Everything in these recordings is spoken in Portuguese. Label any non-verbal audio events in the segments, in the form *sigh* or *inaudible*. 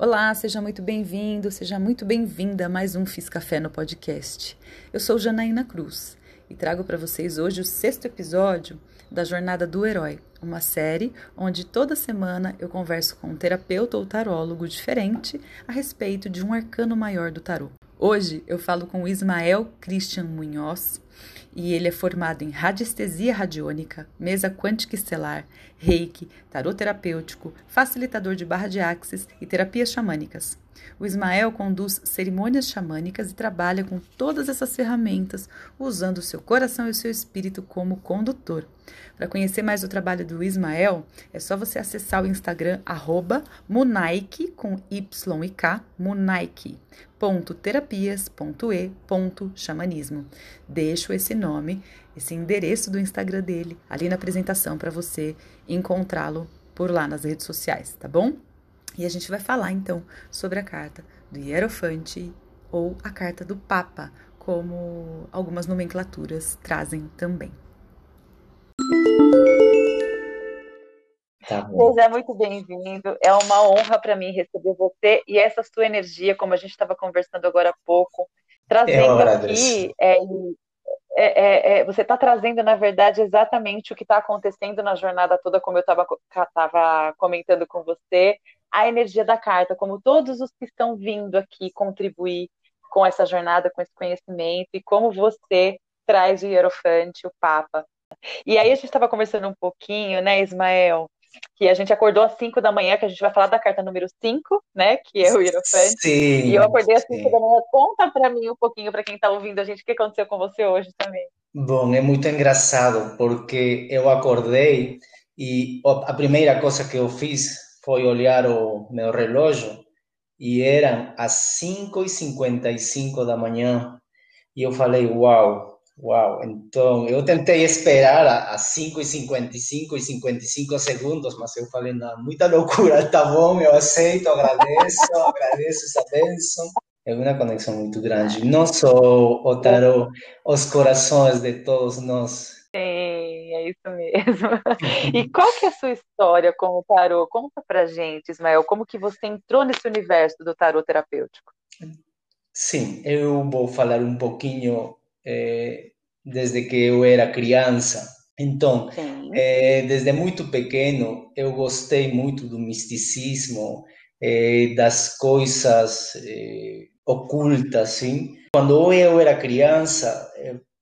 Olá, seja muito bem-vindo, seja muito bem-vinda a mais um Fiz Café no podcast. Eu sou Janaína Cruz e trago para vocês hoje o sexto episódio da Jornada do Herói, uma série onde toda semana eu converso com um terapeuta ou tarólogo diferente a respeito de um arcano maior do tarô. Hoje eu falo com Ismael Christian Munhoz e ele é formado em radiestesia radiônica, mesa quântica estelar, reiki, tarot terapêutico, facilitador de barra de axis e terapias xamânicas. O Ismael conduz cerimônias xamânicas e trabalha com todas essas ferramentas, usando o seu coração e o seu espírito como condutor. Para conhecer mais o trabalho do Ismael, é só você acessar o Instagram arroba Munaike, com Y e K, Munaike, www.terapias.e.xamanismo. Deixo esse nome, esse endereço do Instagram dele ali na apresentação para você encontrá-lo por lá nas redes sociais, tá bom? E a gente vai falar então sobre a carta do Hierofante ou a carta do Papa, como algumas nomenclaturas trazem também. Tá Seja muito bem-vindo. É uma honra para mim receber você e essa sua energia, como a gente estava conversando agora há pouco, trazendo aqui. É, é, é, é, você está trazendo, na verdade, exatamente o que está acontecendo na jornada toda, como eu estava comentando com você, a energia da carta, como todos os que estão vindo aqui contribuir com essa jornada, com esse conhecimento, e como você traz o Hierofante, o Papa. E aí a gente estava conversando um pouquinho, né, Ismael, que a gente acordou às 5 da manhã, que a gente vai falar da carta número 5, né? Que é o Hierofante. Sim. E eu acordei às 5 da manhã. Conta para mim um pouquinho, para quem está ouvindo a gente, o que aconteceu com você hoje também. Bom, é muito engraçado, porque eu acordei e a primeira coisa que eu fiz foi olhar o meu relógio e eram as 5 e 55 da manhã. E eu falei, uau, Uau, então eu tentei esperar às 5 e 55 e 55 segundos, mas eu falei, não, muita loucura, *laughs* tá bom, eu aceito, agradeço, *laughs* agradeço essa bênção. É uma conexão muito grande, não só o tarot, os corações de todos nós. Sim, é isso mesmo. *laughs* E qual que é a sua história com o tarot? Conta pra gente, Ismael, como que você entrou nesse universo do tarot terapêutico? Sim, eu vou falar um pouquinho é, desde que eu era criança. Então, é, desde muito pequeno, eu gostei muito do misticismo, é, das coisas ocultas, sim. Quando eu era criança,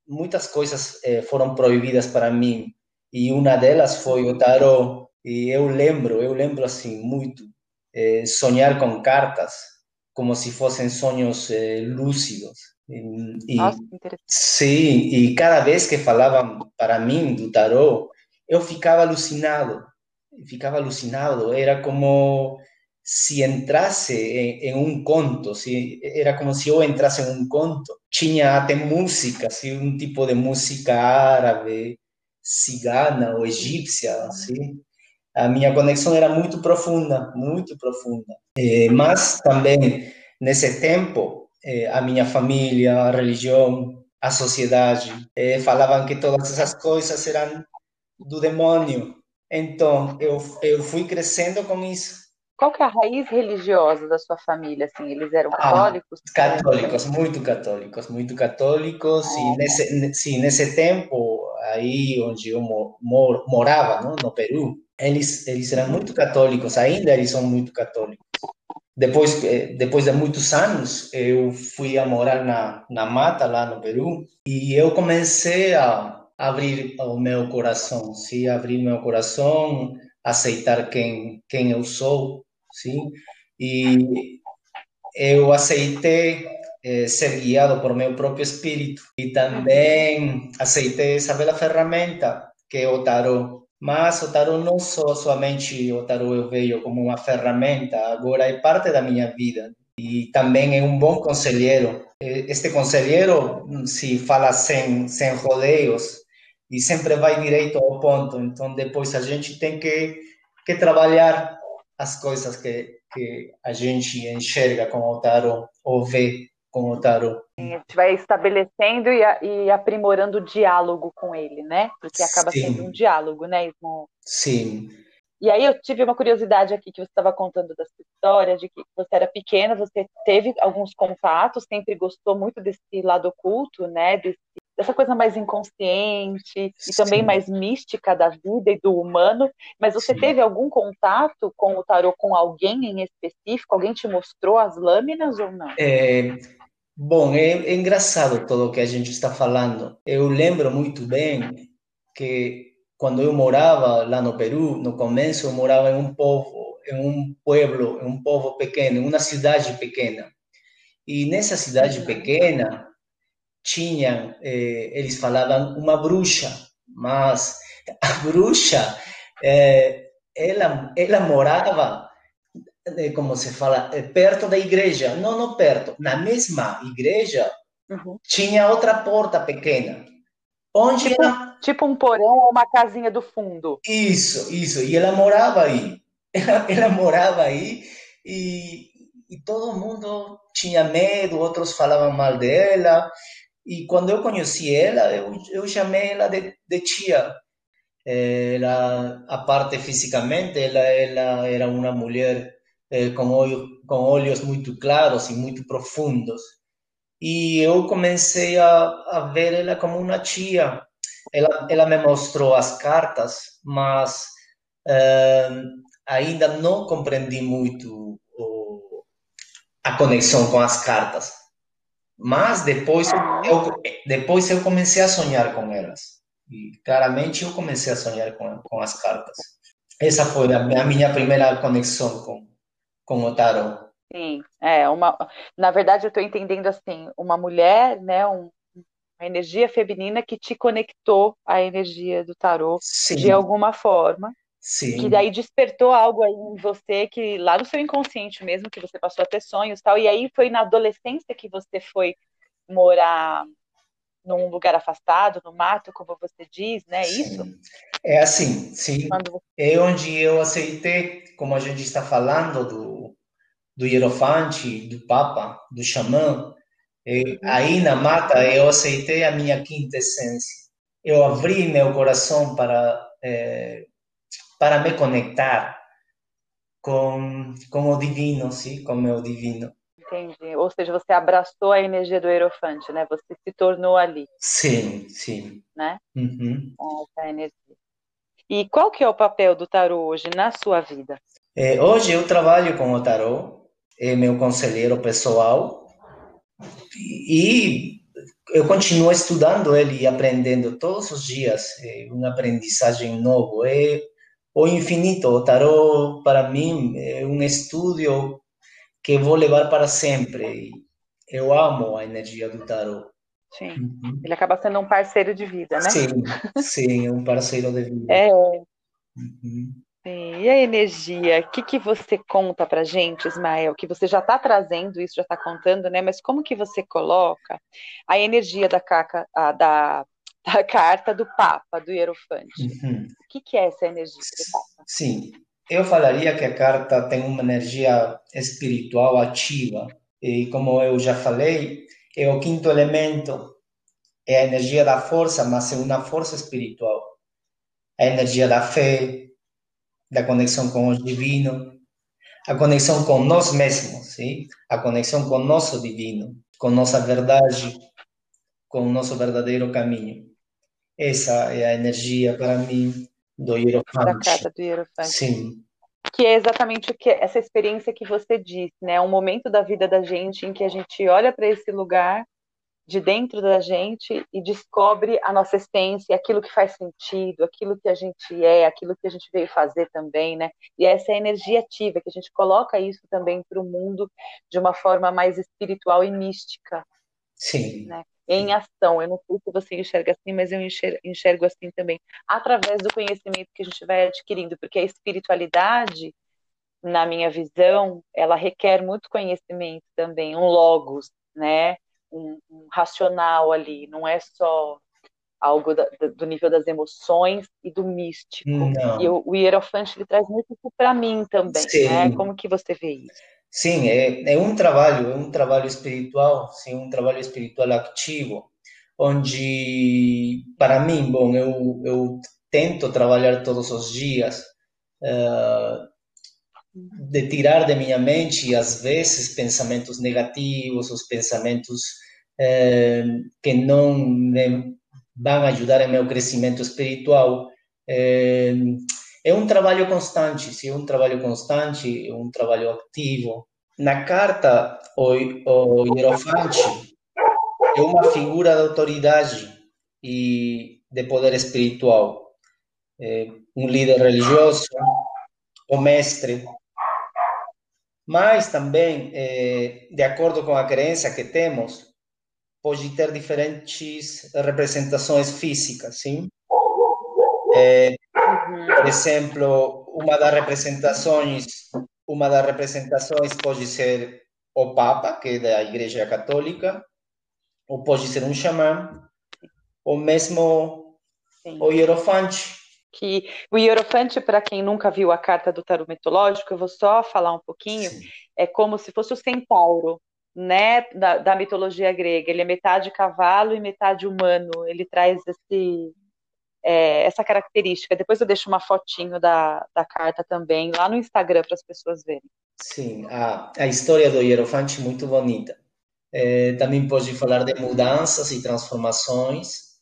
muitas coisas foram proibidas para mim, e uma delas foi o tarot. E eu lembro, eu lembro assim muito, sonhar com cartas, como se fossem sonhos lúcidos. E, Nossa, sim, e cada vez que falavam para mim do tarô, eu ficava alucinado, ficava alucinado, era como se entrasse em, em, um conto, se, era como se eu entrasse em um conto. Tinha até música, assim, um tipo de música árabe, cigana ou egípcia, assim. A minha conexão era muito profunda, muito profunda. Eh, mas também, nesse tempo, eh, a minha família, a religião, a sociedade, eh, falavam que todas essas coisas eram do demônio. Então, eu, eu fui crescendo com isso. Qual que é a raiz religiosa da sua família? Assim, eles eram ah, católicos? Ah, católicos, muito católicos, muito católicos. Ah. E nesse, sim, nesse tempo, aí onde eu mor, morava, não, no Peru, eles, eles eram muito católicos, ainda eles são muito católicos. Depois, eh, depois de muitos anos, eu fui a morar na, na mata, lá no Peru, e eu comecei a abrir o meu coração, sim, abrir meu coração, aceitar quem, quem eu sou, sim, e eu aceitei eh, ser guiado por meu próprio espírito e também aceitei essa bela ferramenta que é o tarot mas o tarot não só somente o tarot eu vejo como uma ferramenta, agora é parte da minha vida e também é um bom conselheiro. Este conselheiro se fala sem sem rodeios e sempre vai direito ao ponto. Então depois a gente tem que que trabalhar as coisas que que a gente enxerga com o tarot ou vê com o tarot. A gente vai estabelecendo e, e aprimorando o diálogo com ele, né? Porque acaba Sim. sendo um diálogo, né, Ismo? Sim. E aí eu tive uma curiosidade aqui que você estava contando da sua história, de que você era pequena, você teve alguns contatos, sempre gostou muito desse lado oculto, né? Desse, dessa coisa mais inconsciente e também mais mística da vida e do humano. Mas você Sim. teve algum contato com o tarô com alguém em específico? Alguém te mostrou as lâminas ou não? É, bom, é, é engraçado tudo o que a gente está falando. Eu lembro muito bem que quando eu morava lá no Peru, no começo eu morava em um povo, em um pueblo, em um povo pequeno, em uma cidade pequena. E nessa cidade pequena tinham, eh, eles falavam uma bruxa, mas a bruxa, eh, ela, ela morava, eh, como se fala, eh, perto da igreja, não, não perto, na mesma igreja uhum. tinha outra porta pequena, onde tipo, ela Tipo um porão ou uma casinha do fundo. Isso, isso. E ela morava aí. *laughs* Ela, ela morava aí e, e todo mundo tinha medo, outros falavam mal dela. E quando eu conheci ela, eu, eu chamei ela de, de tia. Ela, a parte fisicamente, ela, ela era uma mulher eh, com, olho, com olhos muito claros e muito profundos. E eu comecei a, a ver ela como uma tia, ela, ela me mostrou as cartas, mas uh, ainda não compreendi muito o, a conexão com as cartas. Mas depois eu, depois eu comecei a sonhar com elas. E claramente eu comecei a sonhar com, com as cartas. Essa foi a, a minha primeira conexão com, com o tarot. Sim, é uma. Na verdade, eu estou entendendo assim, uma mulher, né, um, uma energia feminina que te conectou à energia do tarô Sim. de alguma forma. Sim. Que daí despertou algo aí em você que lá no seu inconsciente mesmo, que você passou a ter sonhos tal. E aí foi na adolescência que você foi morar num lugar afastado, no mato, como você diz, né? Sim. Isso? É assim, sim. Quando... É onde eu aceitei, como a gente está falando do, do hierofante, do papa, do xamã, eu, aí na mata eu aceitei a minha quinta essência. Eu abri meu coração para é, para me conectar com com o divino, sim, com o meu divino. Entendi. Ou seja, você abraçou a energia do Hierofante, né? Você se tornou ali. Sim, sim. Né? Uhum. Essa energia. E qual que é o papel do tarô hoje na sua vida? É, hoje eu trabalho com o tarô, é meu conselheiro pessoal e eu continuo estudando ele e aprendendo todos os dias, é uma aprendizagem novo, é o infinito. O tarot, para mim, é um estudo que vou levar para sempre. Eu amo a energia do tarot. Sim, uhum. ele acaba sendo um parceiro de vida, né? Sim, sim, um parceiro de vida. É. Uhum. E a energia, o que, que você conta para gente, Ismael? Que você já está trazendo isso, já está contando, né? Mas como que você coloca a energia da, caca, a, da, *laughs* da carta do Papa, do Hierofante? Uhum. O que, que é essa energia? Sim, eu falaria que a carta tem uma energia espiritual ativa. E como eu já falei, é o quinto elemento, é a energia da força, mas é uma força espiritual. A energia da fé, da conexão com o divino, a conexão com nós mesmos, sim? a conexão com o nosso divino, com nossa verdade, com o nosso verdadeiro caminho. Essa é a energia para mim do Hierofante. Da carta do Hierofante. Sim. Que é exatamente o que essa experiência que você disse, né? Um momento da vida da gente em que a gente olha para esse lugar de dentro da gente e descobre a nossa essência, aquilo que faz sentido, aquilo que a gente é, aquilo que a gente veio fazer também, né? E essa é energia ativa, que a gente coloca isso também para o mundo de uma forma mais espiritual e mística. Sim. Né? Em ação. Eu não sei se você enxerga assim, mas eu enxergo, enxergo assim também. Através do conhecimento que a gente vai adquirindo, porque a espiritualidade, na minha visão, ela requer muito conhecimento também, um logos, né? um, um racional ali, não é só algo da, do nível das emoções e do místico. Não. E o, o Hierofante ele traz muito isso para mim também, sim. né? Como que você vê isso? Sim, é, é um trabalho, é um trabalho espiritual, sim, um trabalho espiritual ativo, onde, para mim, bom, eu, eu tento trabalhar todos os dias uh, de tirar de minha mente, às vezes, pensamentos negativos, os pensamentos uh, que não me vão ajudar em meu crescimento espiritual. Uh, é um trabalho constante, sim, um trabalho constante, um trabalho ativo. Na carta, o, o Hierofante é uma figura de autoridade e de poder espiritual. É um líder religioso, o mestre, mas também, é, de acordo com a crença que temos, pode ter diferentes representações físicas, sim? É, por exemplo, uma das representações, uma das representações pode ser o Papa, que é da Igreja Católica, ou pode ser um xamã, ou mesmo Sim. o Hierofante. Que o Hierofante, para quem nunca viu a carta do tarot mitológico, eu vou só falar um pouquinho, Sim. é como se fosse o centauro, né, da, da mitologia grega. Ele é metade cavalo e metade humano. Ele traz esse é, essa característica. Depois eu deixo uma fotinho da, da carta também lá no Instagram para as pessoas verem. Sim, a, a história do Hierofante muito bonita. É, também pode falar de mudanças e transformações,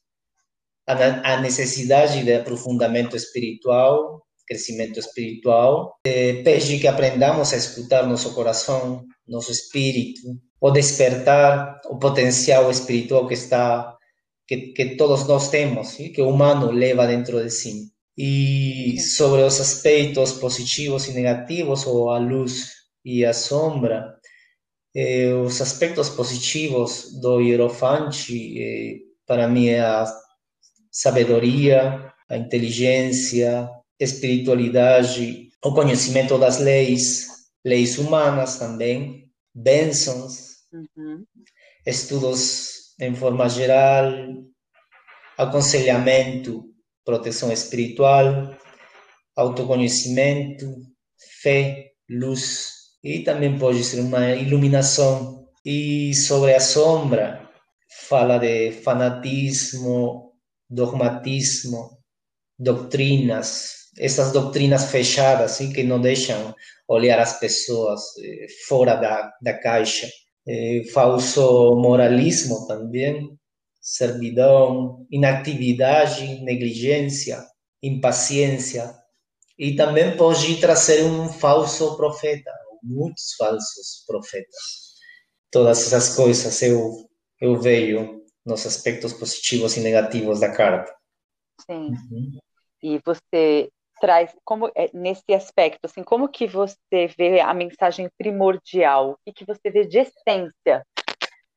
a, a necessidade de aprofundamento espiritual, crescimento espiritual, é, pede que aprendamos a escutar nosso coração, nosso espírito, o despertar o potencial espiritual que está que, que todos nós temos, ¿sí? que o humano leva dentro de si. E sobre os aspectos positivos e negativos, ou a luz e a sombra, eh, os aspectos positivos do Hierofante, eh, para mim, é a sabedoria, a inteligência, espiritualidade, o conhecimento das leis, leis humanas também, bênçãos, uhum. estudos em forma geral, aconselhamento, proteção espiritual, autoconhecimento, fé, luz e também pode ser uma iluminação. E sobre a sombra, fala de fanatismo, dogmatismo, doutrinas, essas doutrinas fechadas que não deixam olhar as pessoas eh, fora da, da caixa eh, falso moralismo também, servidão, inatividade, negligência, impaciência. E também pode trazer um falso profeta, muitos falsos profetas. Todas essas coisas eu, eu vejo nos aspectos positivos e negativos da carta. Sim. Uhum. E você traz como é, nesse aspecto assim como que você vê a mensagem primordial o que, você vê de essência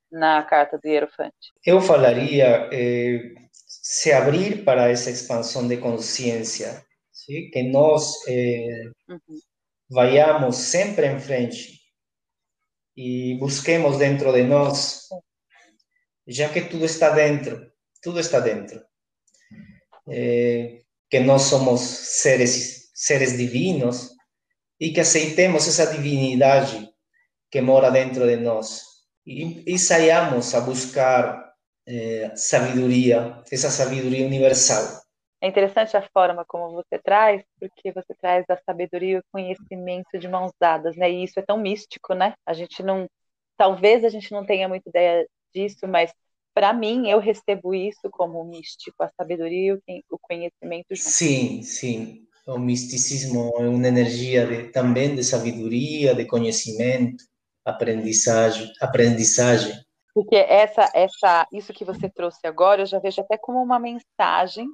na carta do Hierofante eu falaria eh, se abrir para essa expansão de consciência ¿sí? que nós eh, uhum. vayamos sempre em frente e busquemos dentro de nós já que tudo está dentro tudo está dentro eh, que nós somos seres, seres divinos e que aceitemos essa divinidade que mora dentro de nós e, e saiamos a buscar eh, sabedoria, essa sabedoria universal. É interessante a forma como você traz, porque você traz a sabedoria e o conhecimento de mãos dadas, né? E isso é tão místico, né? A gente não, talvez a gente não tenha muita ideia disso, mas para mim, eu recebo isso como místico, a sabedoria e o conhecimento. Sim, sim. O misticismo é uma energia de, também de sabedoria, de conhecimento, aprendizagem, aprendizagem. Porque essa, essa, isso que você trouxe agora, eu já vejo até como uma mensagem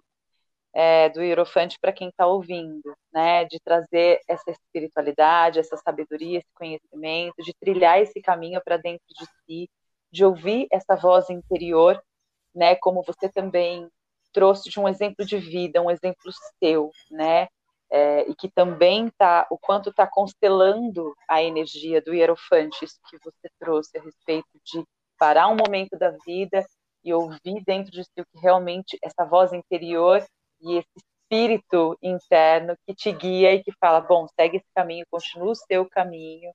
é, do Hierofante para quem está ouvindo, né? De trazer essa espiritualidade, essa sabedoria, esse conhecimento, de trilhar esse caminho para dentro de si, de ouvir essa voz interior, né? Como você também trouxe de um exemplo de vida, um exemplo seu, né? É, e que também tá o quanto está constelando a energia do hierofante, isso que você trouxe a respeito de parar um momento da vida e ouvir dentro de si o que realmente essa voz interior e esse espírito interno que te guia e que fala, bom, segue esse caminho, continua o seu caminho,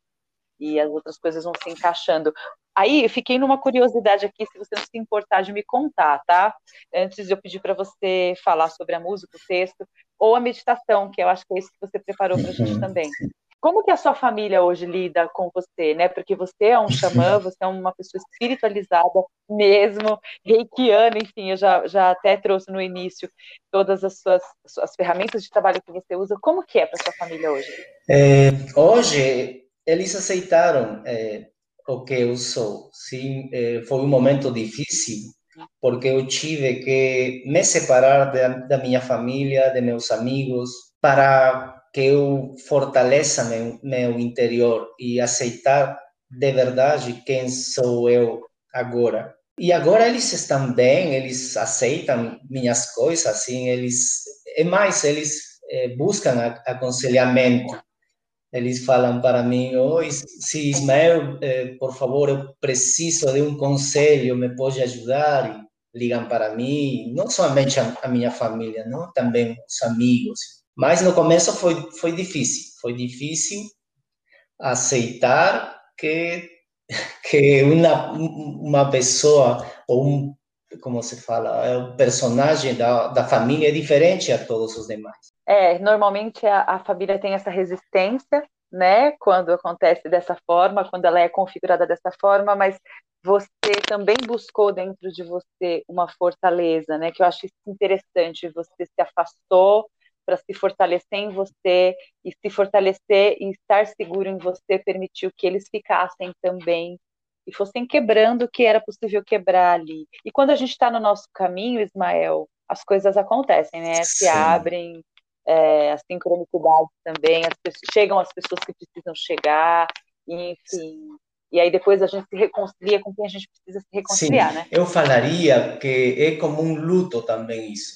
e as outras coisas vão se encaixando. Aí eu fiquei numa curiosidade aqui, se você não se importar de me contar, tá? Antes de eu pedir para você falar sobre a música, o texto, ou a meditação, que eu acho que é isso que você preparou para a gente uhum. também. Como que a sua família hoje lida com você, né? Porque você é um xamã, *laughs* você é uma pessoa espiritualizada mesmo, reikiana, enfim, eu já, já até trouxe no início todas as suas as ferramentas de trabalho que você usa. Como que é para sua família hoje? É, hoje, eles aceitaram é, o que eu sou. Sim, é, foi um momento difícil, porque eu tive que me separar da, da minha família, de meus amigos, para que eu fortaleça meu, meu interior e aceitar de verdade quem sou eu agora. E agora eles estão bem, eles aceitam minhas coisas, assim, eles é mais, eles é, buscam aconselhamento. Eles falam para mim, oi, se Ismael, é, por favor, eu preciso de um conselho, me pode ajudar? E ligam para mim, não somente a, minha família, não, também os amigos. Mas no começo foi, foi difícil. Foi difícil aceitar que, *laughs* que uma, uma pessoa, ou um, como se fala, é um personagem da, da família é diferente a todos os demais. É, normalmente a, a família tem essa resistência, né, quando acontece dessa forma, quando ela é configurada dessa forma, mas você também buscou dentro de você uma fortaleza, né, que eu acho interessante, você se afastou para se fortalecer em você e se fortalecer e estar seguro em você permitiu que eles ficassem também e fossem quebrando o que era possível quebrar ali. E quando a gente está no nosso caminho, Ismael, as coisas acontecem, né? Sim. Se abrem, é, as sincronicidades também, as pessoas, chegam as pessoas que precisam chegar, enfim. E aí depois a gente se reconcilia com quem a gente precisa se reconciliar, Sim, né? Eu falaria que é como um luto também isso,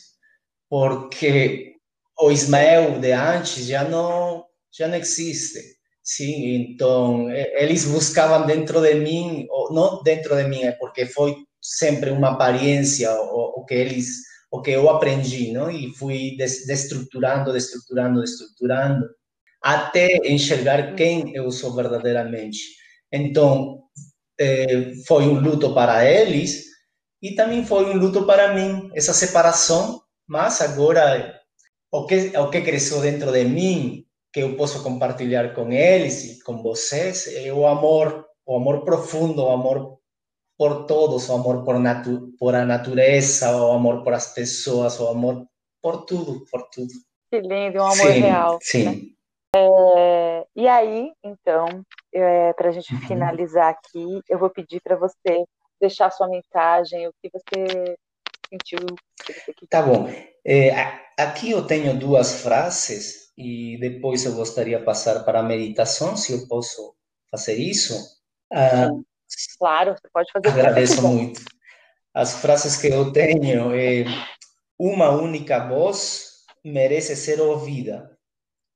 porque o Ismael de antes já não já não existe. Sim, então eles buscavam dentro de mim, ou não dentro de mim, é porque foi sempre uma aparência o, o que eles o que eu aprendi, não? E fui destruturando, destruturando, destruturando, até enxergar quem eu sou verdadeiramente. Então, eh, foi um luto para eles e também foi um luto para mim, essa separação, mas agora o que, o que cresceu dentro de mim, que eu posso compartilhar com eles e com vocês, é o amor, o amor profundo, o amor por todos, o amor por, natu por a natureza, o amor por as pessoas, o amor por tudo, por tudo. Que lindo, um amor sim, real. Sim. Né? É, e aí, então, é, para a gente uhum. finalizar aqui, eu vou pedir para você deixar sua mensagem, o que você sentiu. Que você tá bom. É, aqui eu tenho duas frases e depois eu gostaria de passar para a meditação, se eu posso fazer isso. Ah, claro, você pode fazer. Agradeço muito. As frases que eu tenho é uma única voz merece ser ouvida.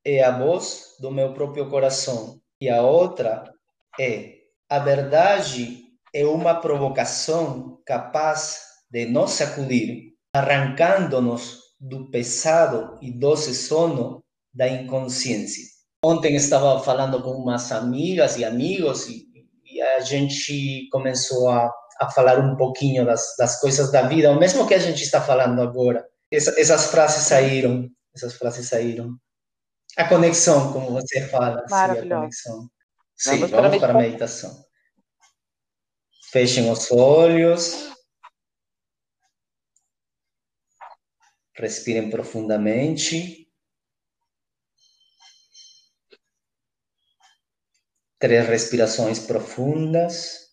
É a voz do meu próprio coração. E a outra é a verdade é uma provocação capaz de nos sacudir arrancando-nos do pesado e doce sono da inconsciência. Ontem estava falando com umas amigas e amigos e, e a gente começou a, a falar um pouquinho das, das coisas da vida, o mesmo que a gente está falando agora. Essa, essas frases saíram, essas frases saíram. A conexão, como você fala, sim, a conexão. Sim, vamos, vamos para a meditação. Fechem os olhos. Respirem profundamente. Três respirações profundas.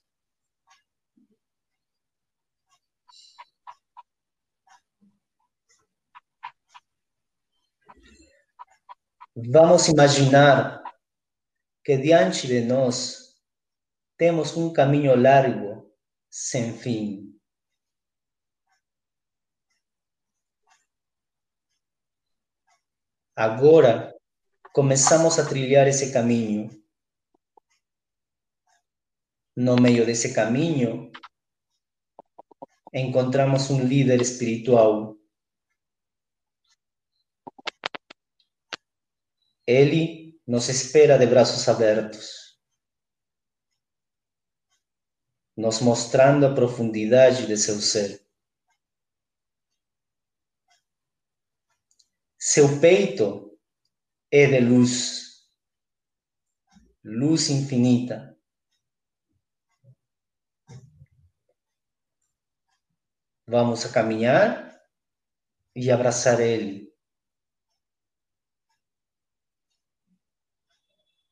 Vamos imaginar que diante de nós temos um caminho largo, sem fim. Agora começamos a trilhar esse caminho. No meio desse caminho, encontramos um líder espiritual. Ele nos espera de braços abertos. nos mostrando a profundidade de seu ser. Seu peito é de luz, luz infinita. Vamos a caminhar e abraçar ele.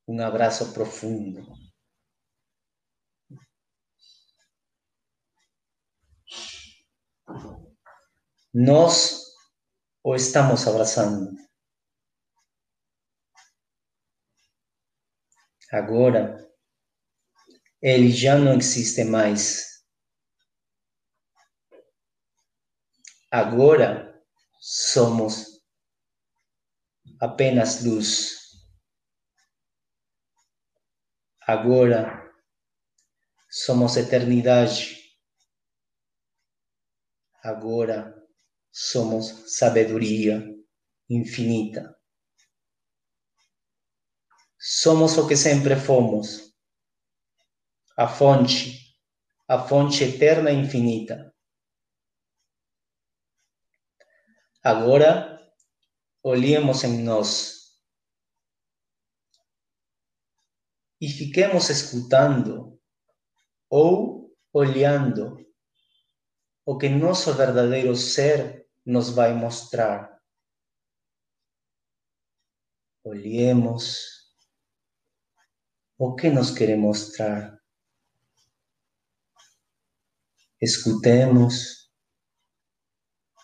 Um abraço profundo. Nós o estamos abraçando. Agora, ele já não existe mais. Agora somos apenas luz. Agora somos eternidade. Agora somos sabedoria infinita. Somos o que sempre fomos, a fonte, a fonte eterna e infinita. Agora, olhemos em nós e fiquemos escutando ou olhando o que nosso verdadeiro ser nos vai mostrar. Olhemos o que nos quer mostrar. Escutemos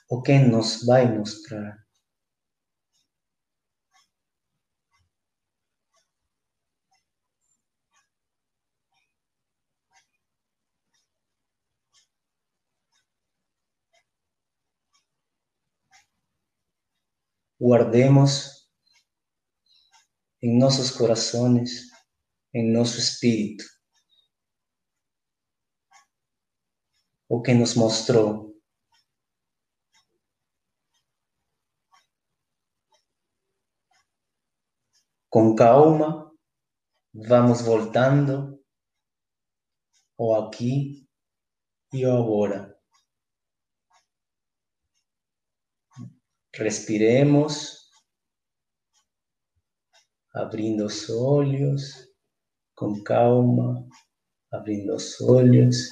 o que nos vai mostrar. guardemos em nossos corações, em nosso espírito, o que nos mostrou. Com calma, vamos voltando ao aqui e ao agora. Respiremos, abrindo os olhos, com calma, abrindo os olhos.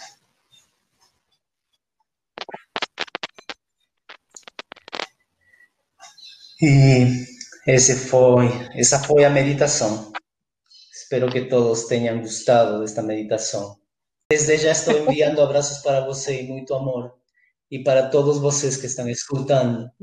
Esse foi, essa foi a meditação. Espero que todos tenham gostado desta meditação. Desde já estou enviando abraços para você e muito amor. E para todos vocês que estão escutando.